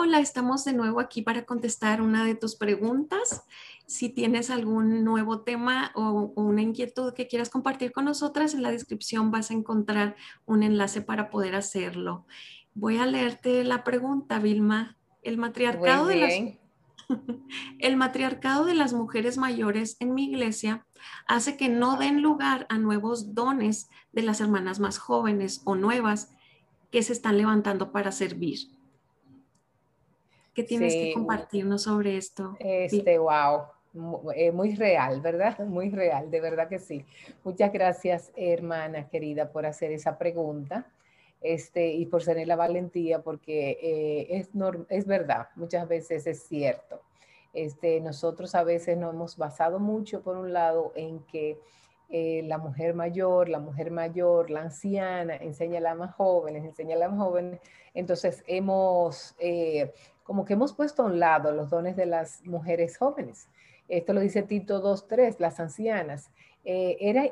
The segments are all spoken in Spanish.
Hola, estamos de nuevo aquí para contestar una de tus preguntas. Si tienes algún nuevo tema o, una inquietud que quieras compartir con nosotras, en la descripción vas a encontrar un enlace para poder hacerlo. Voy a leerte la pregunta, Vilma. El matriarcado, de las, el matriarcado de las mujeres mayores en mi iglesia hace que no den lugar a nuevos dones de las hermanas más jóvenes o nuevas que se están levantando para servir. ¿Qué tienes que compartirnos sobre esto? Este, wow, eh, muy real, ¿verdad? Muy real, de verdad que sí. Muchas gracias, hermana querida, por hacer esa pregunta este, y por tener la valentía, porque eh, es, es verdad, muchas veces es cierto. Este, nosotros a veces nos hemos basado mucho, por un lado, en que eh, la mujer mayor, la mujer mayor, la anciana, enseña a las más jóvenes, enseña a las más jóvenes. Entonces, hemos, eh, como que hemos puesto a un lado los dones de las mujeres jóvenes. Esto lo dice Tito 2.3, las ancianas. Eh, era,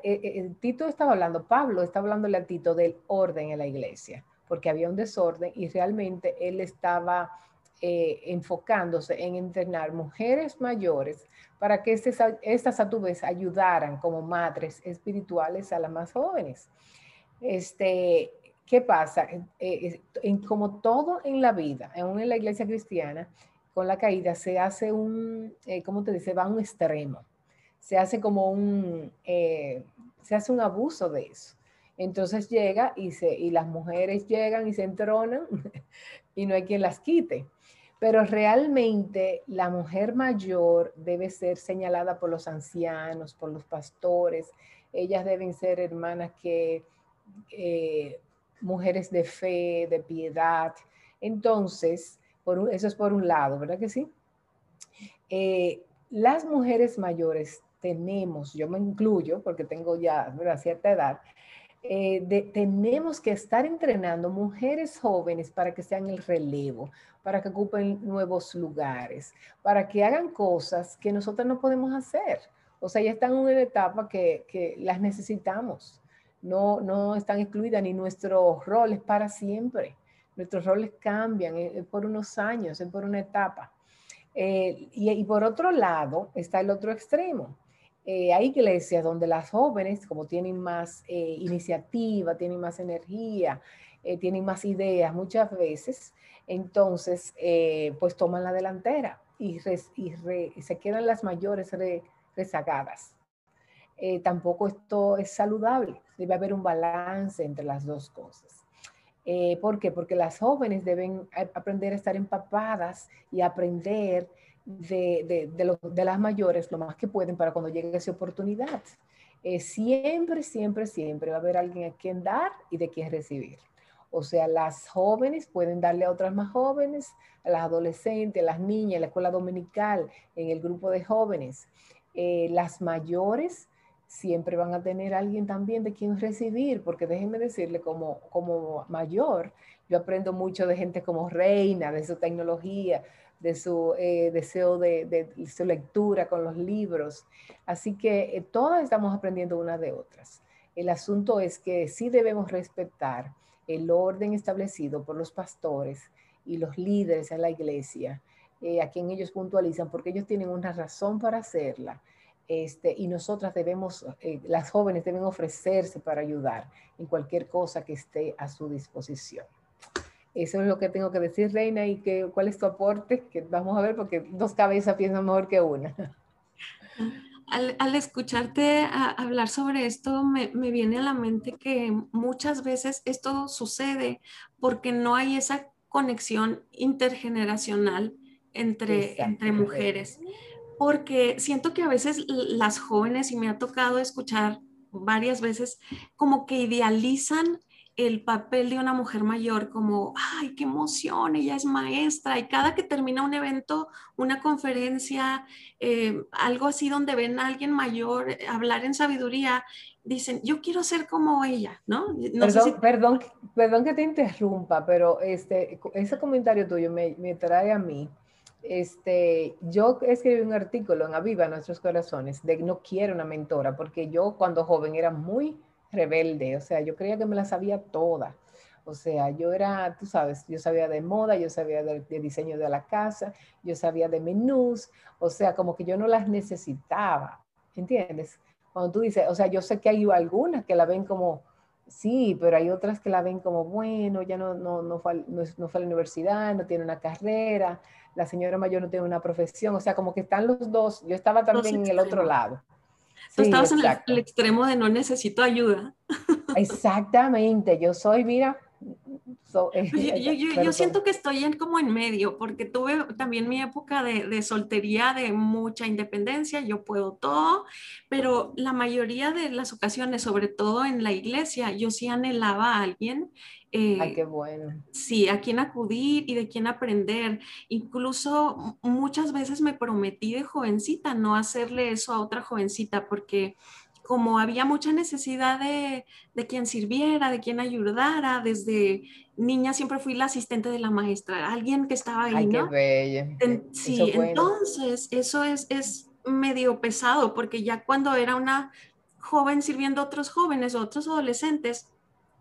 Tito estaba hablando, Pablo estaba hablándole a Tito del orden en la iglesia, porque había un desorden y realmente él estaba enfocándose en entrenar mujeres mayores para que estas a tu vez ayudaran como madres espirituales a las más jóvenes. Este, ¿Qué pasa? Eh, eh, como todo en la vida, aún en la iglesia cristiana, con la caída se hace un, eh, ¿cómo te dice? Va a un extremo. Se hace como un, se hace un abuso de eso. Entonces llega y, se, y las mujeres llegan y se entronan y no hay quien las quite. Pero realmente la mujer mayor debe ser señalada por los ancianos, por los pastores. Ellas deben ser hermanas que, eh, mujeres de fe, de piedad. Entonces, por eso es por un lado, ¿verdad que sí? Eh, las mujeres mayores tenemos, yo me incluyo porque tengo ya cierta edad, eh, tenemos que estar entrenando mujeres jóvenes para que sean el relevo, para que ocupen nuevos lugares, para que hagan cosas que nosotros no podemos hacer. O sea, ya están en una etapa que, las necesitamos. No, no están excluidas ni nuestros roles para siempre. Nuestros roles cambian eh, por unos años, es por una etapa. Eh, y por otro lado está el otro extremo eh, hay iglesias donde las jóvenes, como tienen más eh, iniciativa, tienen más energía, eh, tienen más ideas muchas veces, entonces pues toman la delantera y, se quedan las mayores rezagadas. tampoco esto es saludable, debe haber un balance entre las dos cosas. ¿Por qué? Porque las jóvenes deben aprender a estar empapadas y aprender de, de, las mayores lo más que pueden para cuando llegue esa oportunidad. Eh, siempre, siempre, siempre va a haber alguien a quien dar y de quien recibir. O sea, las jóvenes pueden darle a otras más jóvenes, a las adolescentes, a las niñas, en la escuela dominical, en el grupo de jóvenes. Eh, las mayores siempre van a tener alguien también de quien recibir, porque déjenme decirle, como, como mayor, yo aprendo mucho de gente como Reina, de su tecnología, de su eh, deseo de, su lectura con los libros. Así que eh, todas estamos aprendiendo unas de otras. El asunto es que sí debemos respetar el orden establecido por los pastores y los líderes en la iglesia, eh, a quien ellos puntualizan, porque ellos tienen una razón para hacerla. Este, y nosotras debemos, las jóvenes deben ofrecerse para ayudar en cualquier cosa que esté a su disposición. Eso es lo que tengo que decir, Reina, y que, cuál es tu aporte, que vamos a ver, porque dos cabezas piensan mejor que una. Al, escucharte hablar sobre esto, me, viene a la mente que muchas veces esto sucede porque no hay esa conexión intergeneracional entre, entre mujeres. Porque siento que a veces las jóvenes, y me ha tocado escuchar varias veces, como que idealizan el papel de una mujer mayor como, ay, qué emoción, ella es maestra y cada que termina un evento, una conferencia, eh, algo así donde ven a alguien mayor eh, hablar en sabiduría, dicen, yo quiero ser como ella, ¿no? perdón, perdón, perdón que te interrumpa, pero este, ese comentario tuyo me, me trae a mí. Este, yo escribí un artículo en Aviva Nuestros Corazones de no quiero una mentora, porque yo cuando joven era muy rebelde, o sea, yo creía que me la sabía toda. O sea, yo era, tú sabes, yo sabía de moda, yo sabía de, diseño de la casa, yo sabía de menús, o sea, como que yo no las necesitaba, ¿entiendes? Cuando tú dices, o sea, yo sé que hay algunas que la ven como, sí, pero hay otras que la ven como, bueno, ya no, no, no, fue, no, fue a la universidad, no tiene una carrera, la señora mayor no tiene una profesión, o sea, como que están los dos, yo estaba también en el otro lado. Tú estabas en el, extremo de no necesito ayuda. Exactamente, yo soy, mira, yo, siento que estoy en, como en medio, porque tuve también mi época de, soltería, de mucha independencia, yo puedo todo, pero la mayoría de las ocasiones, sobre todo en la iglesia, yo sí anhelaba a alguien. Eh, Ay, qué bueno. Sí, a quien acudir y de quién aprender. Incluso muchas veces me prometí de jovencita no hacerle eso a otra jovencita, porque como había mucha necesidad de, de, quien sirviera, de quien ayudara, desde niña siempre fui la asistente de la maestra, alguien que estaba ahí, Ay, ¿no? Qué bella. sí, entonces eso es, es medio pesado, porque ya cuando era una joven sirviendo a otros jóvenes o otros adolescentes,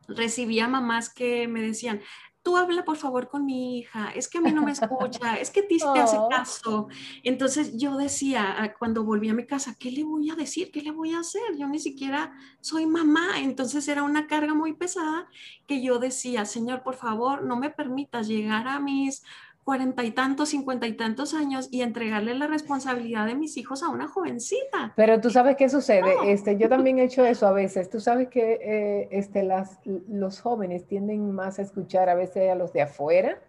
recibía mamás que me decían, tú habla por favor con mi hija, es que a mí no me escucha, es que ti te hace oh. caso. Entonces yo decía, ah, cuando volví a mi casa, ¿qué le voy a decir? ¿Qué le voy a hacer? Yo ni siquiera soy mamá. Entonces era una carga muy pesada que yo decía, Señor, por favor, no me permitas llegar a mis cuarenta y tantos, cincuenta y tantos años y entregarle la responsabilidad de mis hijos a una jovencita. Pero tú sabes qué sucede, este, yo también he hecho eso a veces, tú sabes que eh, este, las, los jóvenes tienden más a escuchar a veces a los de afuera.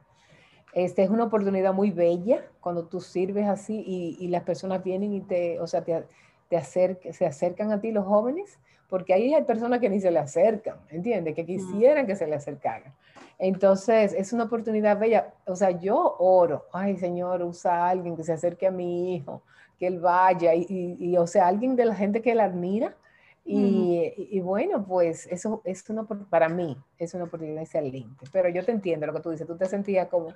Este, es una oportunidad muy bella cuando tú sirves así y, y las personas vienen y te, o sea, te, te se acercan a ti los jóvenes, porque ahí hay personas que ni se le acercan, ¿entiendes? Que quisieran que se le acercaran. Entonces, es una oportunidad bella. O sea, yo oro, ay Señor, usa a alguien que se acerque a mi hijo, que él vaya, y, o sea, alguien de la gente que él admira. Y, bueno, pues eso es una, para mí, es una oportunidad excelente. Pero yo te entiendo lo que tú dices, tú te sentías como,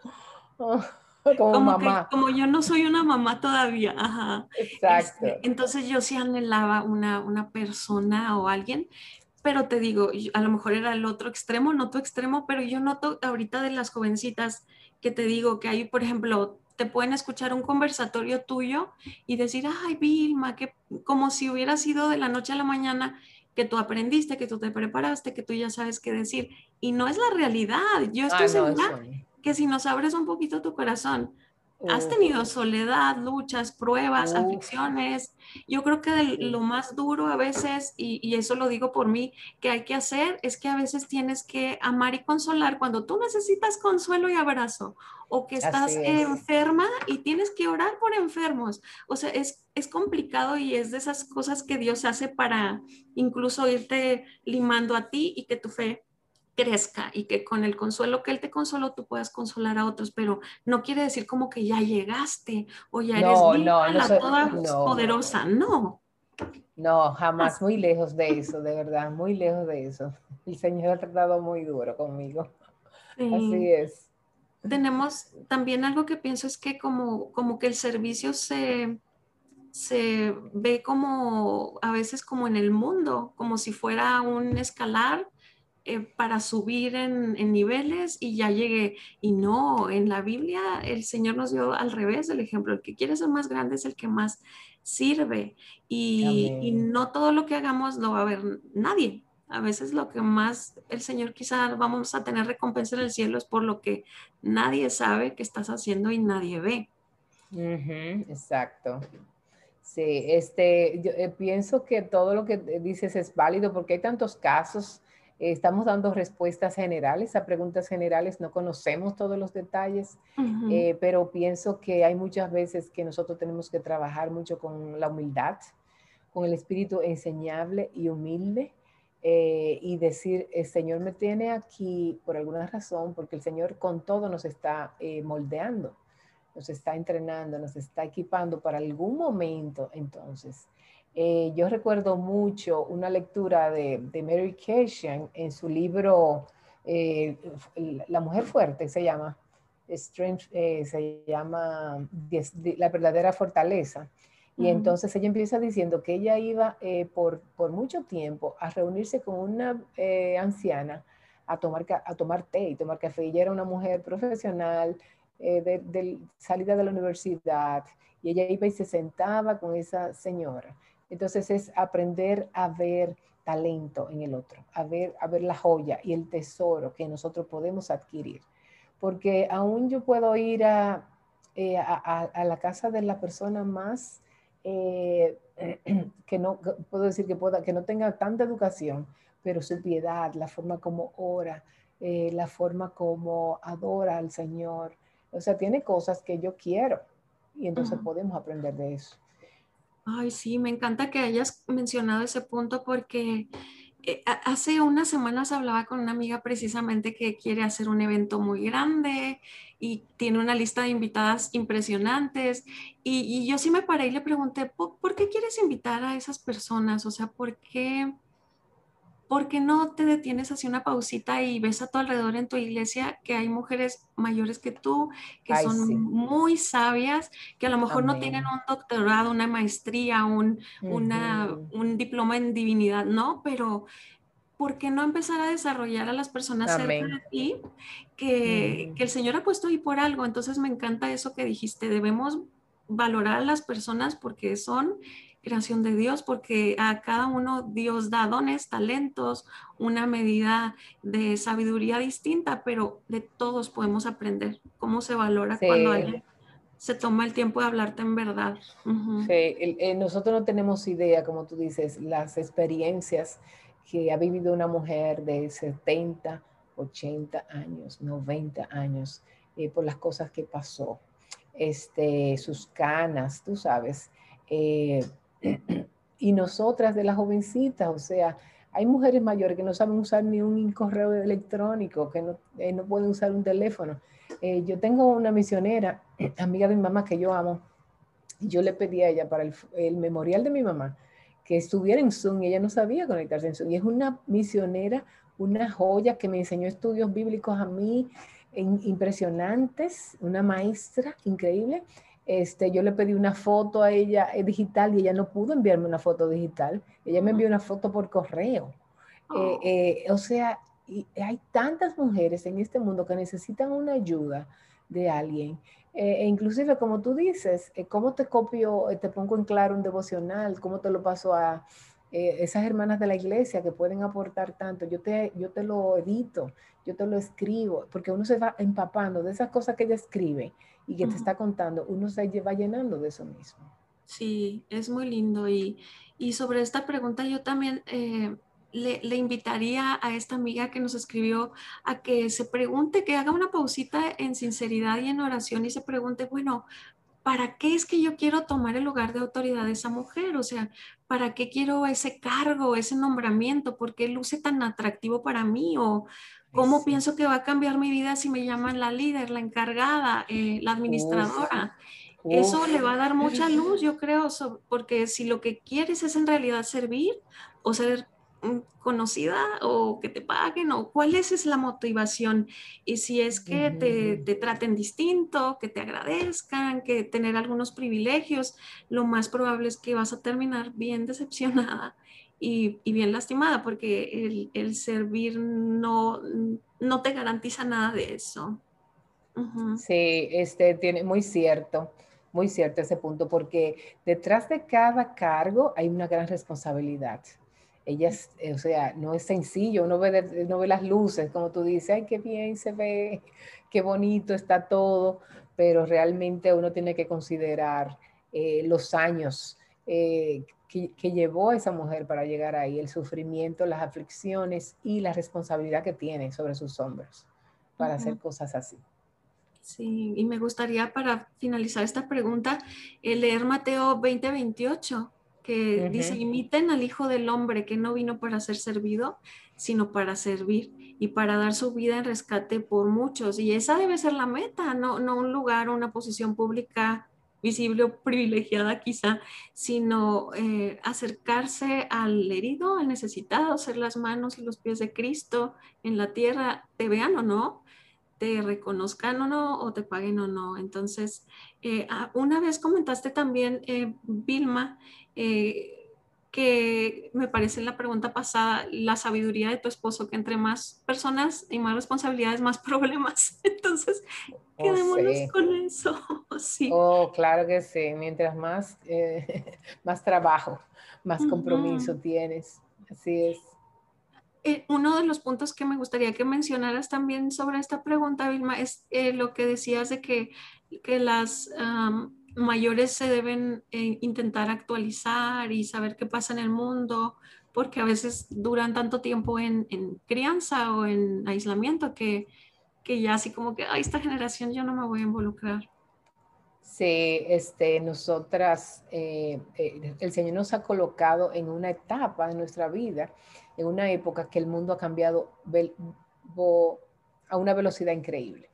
como, mamá. como yo no soy una mamá todavía, ajá. Exacto. Este, entonces yo sí anhelaba una, una persona o alguien pero te digo, a lo mejor era el otro extremo, no tu extremo, pero yo noto ahorita de las jovencitas que te digo que hay, por ejemplo, te pueden escuchar un conversatorio tuyo y decir, ay, Vilma, que como si hubiera sido de la noche a la mañana que tú aprendiste, que tú te preparaste, que tú ya sabes qué decir. Y no es la realidad. Yo estoy ah, segura que si nos abres un poquito tu corazón, Has tenido soledad, luchas, pruebas, aflicciones. Yo creo que lo más duro a veces, y, eso lo digo por mí, que hay que hacer es que a veces tienes que amar y consolar cuando tú necesitas consuelo y abrazo, o que estás enferma y tienes que orar por enfermos. O sea, es, es complicado y es de esas cosas que Dios hace para incluso irte limando a ti y que tu fe crezca y que con el consuelo que Él te consoló tú puedas consolar a otros, pero no quiere decir como que ya llegaste o ya eres la toda poderosa, no. No, jamás, muy lejos de eso, de verdad, muy lejos de eso. El Señor ha tratado muy duro conmigo. Así es. Tenemos también algo que pienso es que como, como que el servicio se, se ve como a veces como en el mundo, como si fuera un escalar eh, para subir en, niveles y ya llegué. Y no, en la Biblia el Señor nos dio al revés el ejemplo. El que quiere ser más grande es el que más sirve. Y, no todo lo que hagamos lo va a ver nadie. A veces lo que más el Señor quizá vamos a tener recompensa en el cielo es por lo que nadie sabe que estás haciendo y nadie ve. exacto. Sí, este, yo eh, pienso que todo lo que dices es válido porque hay tantos casos estamos dando respuestas generales a preguntas generales, no conocemos todos los detalles, eh, pero pienso que hay muchas veces que nosotros tenemos que trabajar mucho con la humildad, con el espíritu enseñable y humilde. Eh, y decir, el Señor me tiene aquí por alguna razón, porque el Señor con todo nos está eh, moldeando, nos está entrenando, nos está equipando para algún momento entonces eh, yo recuerdo mucho una lectura de, Mary Cashian en su libro eh, La mujer fuerte, se llama, Strength, eh, se llama La verdadera fortaleza. Y entonces ella empieza diciendo que ella iba por, por, mucho tiempo a reunirse con una anciana a tomar, a tomar té y tomar café. Ella era una mujer profesional, eh, de, salida de la universidad, y ella iba y se sentaba con esa señora. Entonces es aprender a ver talento en el otro, a ver, a ver la joya y el tesoro que nosotros podemos adquirir. Porque aún yo puedo ir a, eh, a, la casa de la persona más, eh, que no, puedo decir que, pueda, que no tenga tanta educación, pero su piedad, la forma como ora, eh, la forma como adora al Señor. O sea, tiene cosas que yo quiero y entonces podemos aprender de eso. Ay, sí, me encanta que hayas mencionado ese punto porque eh, hace unas semanas hablaba con una amiga precisamente que quiere hacer un evento muy grande y tiene una lista de invitadas impresionantes. Y, yo sí me paré y le pregunté, ¿por, qué quieres invitar a esas personas? O sea, ¿por qué? ¿Por qué no te detienes hacia una pausita y ves a tu alrededor en tu iglesia que hay mujeres mayores que tú, que son muy sabias, que a lo mejor no tienen un doctorado, una maestría, un, un diploma en divinidad, no, pero ¿por qué no empezar a desarrollar a las personas cerca de ti que, que el Señor ha puesto ahí por algo? Entonces me encanta eso que dijiste, debemos valorar a las personas porque son creación de Dios, porque a cada uno Dios da dones, talentos, una medida de sabiduría distinta, pero de todos podemos aprender cómo se valora cuando alguien se toma el tiempo de hablarte en verdad. Sí, nosotros no tenemos idea, como tú dices, las experiencias que ha vivido una mujer de 70, 80 años, 90 años, eh, por las cosas que pasó, este, sus canas, tú sabes, eh, y nosotras de las jovencitas, o sea, hay mujeres mayores que no saben usar ni un correo electrónico, que no, eh, no pueden usar un teléfono. Eh, yo tengo una misionera, amiga de mi mamá que yo amo, y yo le pedí a ella para el, memorial de mi mamá que estuviera en Zoom y ella no sabía conectarse en Zoom. Y es una misionera, una joya que me enseñó estudios bíblicos a mí impresionantes, una maestra increíble. Este, yo le pedí una foto a ella eh, digital y ella no pudo enviarme una foto digital. Ella me envió una foto por correo. Eh, oh. eh, o sea, hay tantas mujeres en este mundo que necesitan una ayuda de alguien. e inclusive, como tú dices, ¿cómo te copio, te pongo en claro un devocional? ¿Cómo te lo paso a esas hermanas de la iglesia que pueden aportar tanto? Yo te, yo te lo edito, yo te lo escribo, porque uno se va empapando de esas cosas que ella escribe y que te está contando, uno se va llenando de eso mismo. Sí, es muy lindo. Y, y sobre esta pregunta yo también eh, le, le, invitaría a esta amiga que nos escribió a que se pregunte, que haga una pausita en sinceridad y en oración y se pregunte, bueno, ¿para qué es que yo quiero tomar el lugar de autoridad de esa mujer? O sea, ¿para qué quiero ese cargo, ese nombramiento? ¿Por qué luce tan atractivo para mí? O, ¿Cómo pienso que va a cambiar mi vida si me llaman la líder, la encargada, eh, la administradora? Eso le va a dar mucha luz, yo creo, porque si lo que quieres es en realidad servir o ser conocida o que te paguen o cuál es, es la motivación y si es que te, te, traten distinto, que te agradezcan, que tener algunos privilegios, lo más probable es que vas a terminar bien decepcionada y, bien lastimada porque el, servir no, no te garantiza nada de eso. Sí, este tiene muy cierto, muy cierto ese punto, porque detrás de cada cargo hay una gran responsabilidad. Ellas, o sea, no es sencillo, uno ve, ve las luces, como tú dices, ay, qué bien se ve, qué bonito está todo, pero realmente uno tiene que considerar eh, los años eh, que, llevó a esa mujer para llegar ahí, el sufrimiento, las aflicciones y la responsabilidad que tiene sobre sus hombros para hacer cosas así. Sí, y me gustaría para finalizar esta pregunta eh, leer Mateo 20:28, que dice, imiten al Hijo del Hombre que no vino para ser servido, sino para servir y para dar su vida en rescate por muchos. Y esa debe ser la meta, no, no un lugar, una posición pública visible o privilegiada quizá, sino eh, acercarse al herido, al necesitado, ser las manos y los pies de Cristo en la tierra, te vean o no, te reconozcan o no, o te paguen o no. Entonces, eh, ah, una vez comentaste también, eh, Vilma, que me parece la pregunta pasada, la sabiduría de tu esposo, que entre más personas y más responsabilidades, más problemas. Entonces, oh, quedémonos con eso. Sí. Oh, claro que sí. Mientras más, eh, más trabajo, más compromiso tienes. Así es. Eh, uno de los puntos que me gustaría que mencionaras también sobre esta pregunta, Vilma, es eh, lo que decías de que, que las mayores se deben eh, intentar actualizar y saber qué pasa en el mundo, porque a veces duran tanto tiempo en, crianza o en aislamiento que, que ya así como que, a esta generación yo no me voy a involucrar. Sí, este, nosotras, eh, eh, el Señor nos ha colocado en una etapa de nuestra vida, en una época que el mundo ha cambiado a una velocidad increíble.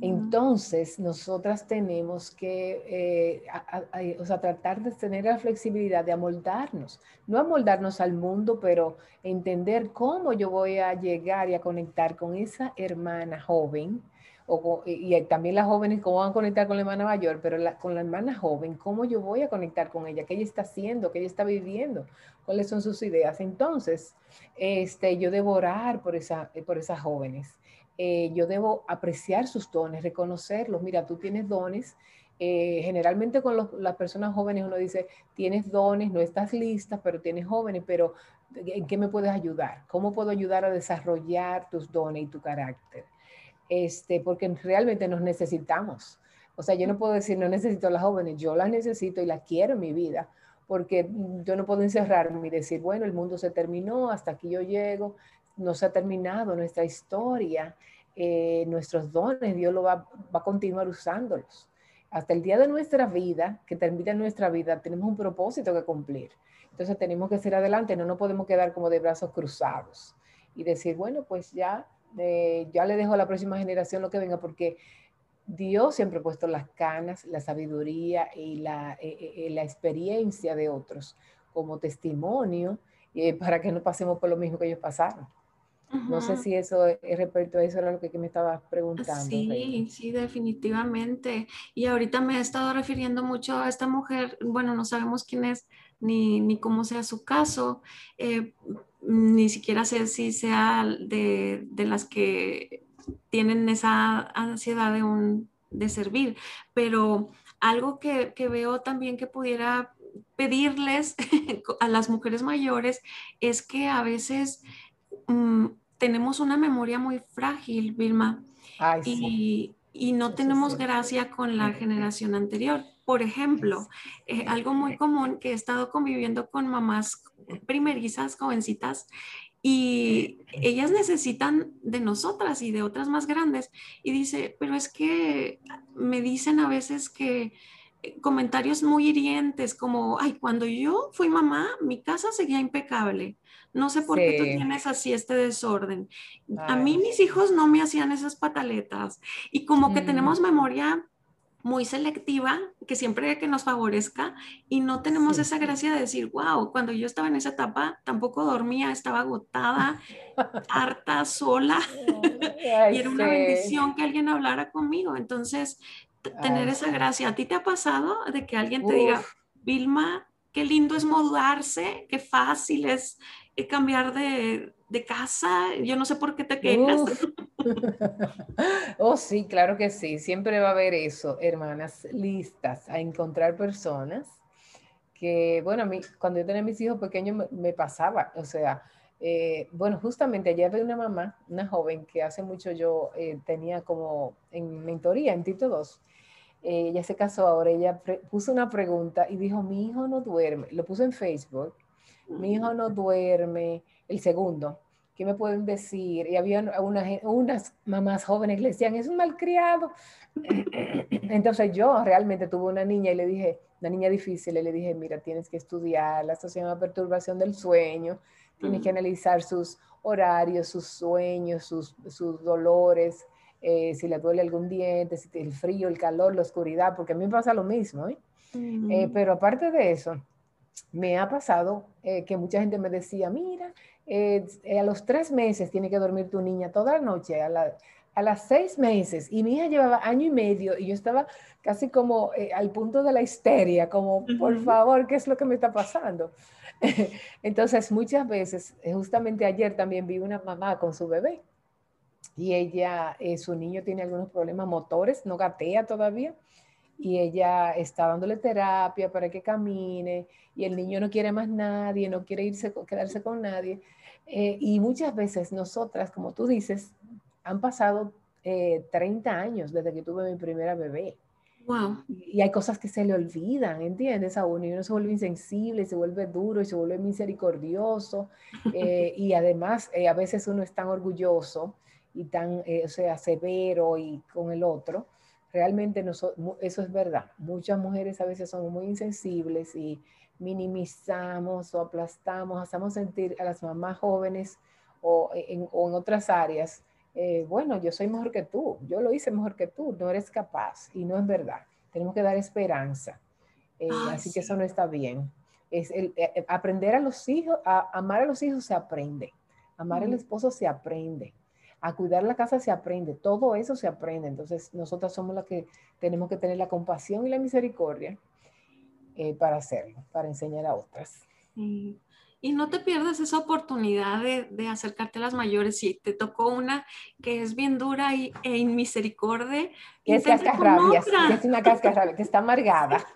Entonces, nosotras tenemos que eh, o sea, tratar de tener la flexibilidad de amoldarnos, no amoldarnos al mundo, pero entender cómo yo voy a llegar y a conectar con esa hermana joven, o y, también las jóvenes, cómo van a conectar con la hermana mayor, pero con la hermana joven, cómo yo voy a conectar con ella, qué ella está haciendo, qué ella está viviendo, cuáles son sus ideas. Entonces, este, yo debo orar por, esa, por esas jóvenes eh, yo debo apreciar sus dones, reconocerlos. Mira, tú tienes dones. Eh, generalmente con las personas jóvenes uno dice, tienes dones, no estás lista, pero tienes jóvenes, pero ¿en qué me puedes ayudar? ¿Cómo puedo ayudar a desarrollar tus dones y tu carácter? Este, porque realmente nos necesitamos. O sea, yo no puedo decir, no necesito a las jóvenes, yo las necesito y las quiero en mi vida, porque yo no puedo encerrarme y decir, bueno, el mundo se terminó, hasta aquí yo llego, no se ha terminado nuestra historia, eh, nuestros dones, Dios lo va, a continuar usándolos. Hasta el día de nuestra vida, que termina nuestra vida, tenemos un propósito que cumplir. Entonces tenemos que ser adelante, no nos podemos quedar como de brazos cruzados y decir, bueno, pues ya, eh, ya le dejo a la próxima generación lo que venga, porque Dios siempre ha puesto las canas, la sabiduría y la, eh, la experiencia de otros como testimonio para que no pasemos por lo mismo que ellos pasaron. No sé si eso es respecto a eso era lo que, me estabas preguntando. Sí, sí, definitivamente. Y ahorita me he estado refiriendo mucho a esta mujer, bueno, no sabemos quién es ni, ni cómo sea su caso, eh, ni siquiera sé si sea de, de, las que tienen esa ansiedad de, un, de servir, pero algo que, que veo también que pudiera pedirles a las mujeres mayores es que a veces... Mm, tenemos una memoria muy frágil, Vilma, y, no tenemos gracia con la generación anterior. Por ejemplo, eh, algo muy común que he estado conviviendo con mamás primerizas, jovencitas, y ellas necesitan de nosotras y de otras más grandes. Y dice, pero es que me dicen a veces que comentarios muy hirientes como, ay, cuando yo fui mamá, mi casa seguía impecable. No sé por qué tú tienes así este desorden. A mí mis hijos no me hacían esas pataletas y como que tenemos mm. memoria muy selectiva, que siempre que nos favorezca y no tenemos esa gracia de decir, wow, cuando yo estaba en esa etapa tampoco dormía, estaba agotada, harta, sola y era una bendición que alguien hablara conmigo. Entonces, tener esa gracia, ¿a ti te ha pasado de que alguien te diga, Vilma, qué lindo es modularse, qué fácil es cambiar de, de, casa, yo no sé por qué te quejas. oh, sí, claro que sí, siempre va a haber eso, hermanas listas a encontrar personas que, bueno, a mí, cuando yo tenía mis hijos pequeños me, pasaba, o sea, eh, bueno, justamente ayer vi una mamá, una joven que hace mucho yo eh, tenía como en mentoría en Tito 2. Eh, ella se casó ahora, ella puso una pregunta y dijo, mi hijo no duerme, lo puso en Facebook mi hijo no duerme, el segundo, ¿qué me pueden decir? Y había unas mamás jóvenes que le decían, es un malcriado. Entonces yo realmente tuve una niña y le dije, una niña difícil, y le dije, mira, tienes que estudiar, la se llama perturbación del sueño, tienes que analizar sus horarios, sus sueños, sus, sus dolores, eh, si le duele algún diente, si el frío, el calor, la oscuridad, porque a mí me pasa lo mismo. ¿eh? Eh, pero aparte de eso, me ha pasado eh, que mucha gente me decía, mira, eh, eh, a los tres meses tiene que dormir tu niña toda la noche, a, la, a las seis meses, y mi hija llevaba año y medio y yo estaba casi como al punto de la histeria, como, por favor, ¿qué es lo que me está pasando? Entonces, muchas veces, eh, justamente ayer también vi una mamá con su bebé y ella, eh, su niño tiene algunos problemas motores, no gatea todavía, y ella está dándole terapia para que camine, y el niño no quiere más nadie, no quiere irse, quedarse con nadie. Eh, y muchas veces nosotras, como tú dices, han pasado 30 años desde que tuve mi primera bebé. Wow. Y hay cosas que se le olvidan, ¿entiendes? A uno y uno se vuelve insensible, se vuelve duro y se vuelve misericordioso. Eh, y además, eh, a veces uno es tan orgulloso y tan, eh, o sea, severo y con el otro. Realmente eso es verdad. Muchas mujeres a veces son muy insensibles y minimizamos o aplastamos, hacemos sentir a las mamás jóvenes o en, o en otras áreas eh, bueno, yo soy mejor que tú, yo lo hice mejor que tú, no eres capaz y no es verdad. Tenemos que dar esperanza. Eh, así que eso no está bien. Es el, eh, aprender a los hijos, a amar a los hijos se aprende, amar al esposo se aprende, a cuidar la casa se aprende, todo eso se aprende. Entonces, nosotras somos las que tenemos que tener la compasión y la misericordia para hacerlo, para enseñar a otras. Y no te pierdas esa oportunidad de, acercarte a las mayores. Si te tocó una que es bien dura y, e inmisericordia, que es cascarrabias, que es una cascarrabia, que está amargada.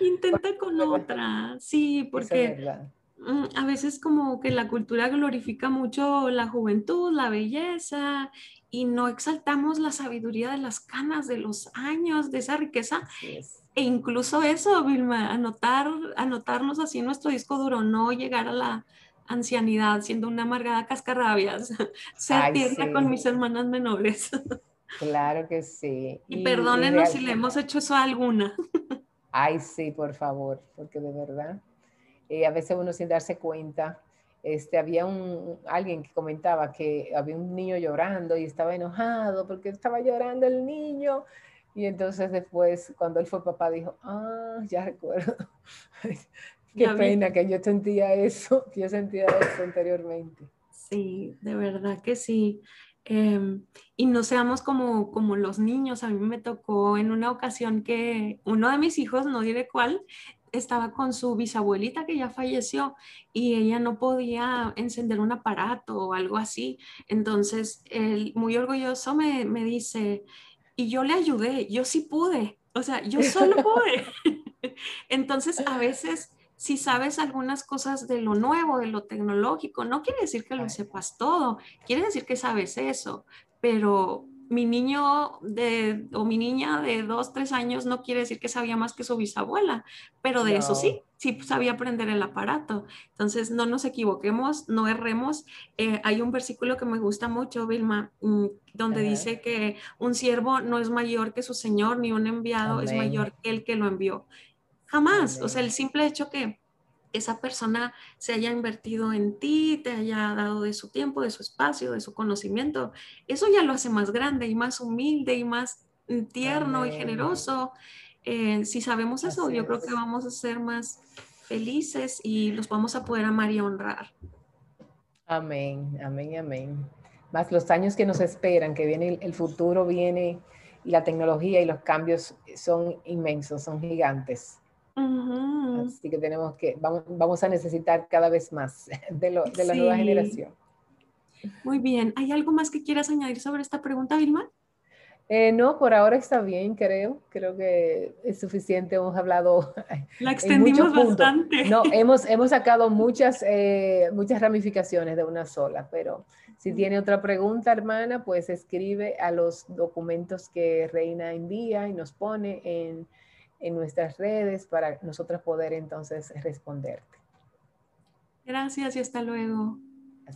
Intenta con otra, sí, porque mm, a veces como que la cultura glorifica mucho la juventud, la belleza, y no exaltamos la sabiduría de las canas, de los años, de esa riqueza e incluso eso, Vilma, anotar, anotarnos así nuestro disco duro, no llegar a la ancianidad siendo una amargada cascarrabias, ser tierna con mis hermanas menores. Claro que sí. Y, perdónenos si le hemos hecho eso a alguna. Ay, sí, por favor, porque de verdad, eh, a veces uno sin darse cuenta, este, había un, alguien que comentaba que había un niño llorando y estaba enojado porque estaba llorando el niño y entonces después, cuando él fue papá, dijo, ah, ya recuerdo. Qué pena que yo sentía eso, que yo sentía eso anteriormente. Sí, de verdad que sí. Em, y no seamos como, como los niños. A mí me tocó en una ocasión que uno de mis hijos, no diré cuál, estaba con su bisabuelita que ya falleció y ella no podía encender un aparato o algo así. Entonces, él muy orgulloso me, me dice, y yo le ayudé, yo sí pude, o sea, yo solo pude. Entonces, a veces, si sabes algunas cosas de lo nuevo, de lo tecnológico, no quiere decir que lo sepas todo, quiere decir que sabes eso, pero mi niño de, o mi niña de dos, tres años no quiere decir que sabía más que su bisabuela, pero de eso sí, sí sabía aprender el aparato. Entonces, no nos equivoquemos, no erremos. Eh, hay un versículo que me gusta mucho, Vilma, mm, donde dice que un siervo no es mayor que su señor, ni un enviado es mayor que el que lo envió. Jamás. O sea, el simple hecho que esa persona se haya invertido en ti, te haya dado de su tiempo, de su espacio, de su conocimiento, eso ya lo hace más grande y más humilde y más tierno y generoso. Eh, si sabemos eso, yo creo que vamos a ser más felices y los vamos a poder amar y honrar. Amén, amén, amén. Más los años que nos esperan, que viene el futuro, viene y la tecnología y los cambios son inmensos, son gigantes. Así que tenemos que, vamos, vamos, a necesitar cada vez más de, lo, de la nueva generación. Muy bien. ¿Hay algo más que quieras añadir sobre esta pregunta, Vilma? Eh, no, por ahora está bien, creo. Creo que es suficiente. Hemos hablado. La extendimos bastante. No, hemos, hemos sacado muchas, eh, muchas ramificaciones de una sola, pero si tiene otra pregunta, hermana, pues escribe a los documentos que Reina envía y nos pone en en nuestras redes para nosotros poder entonces responderte. Gracias y hasta luego.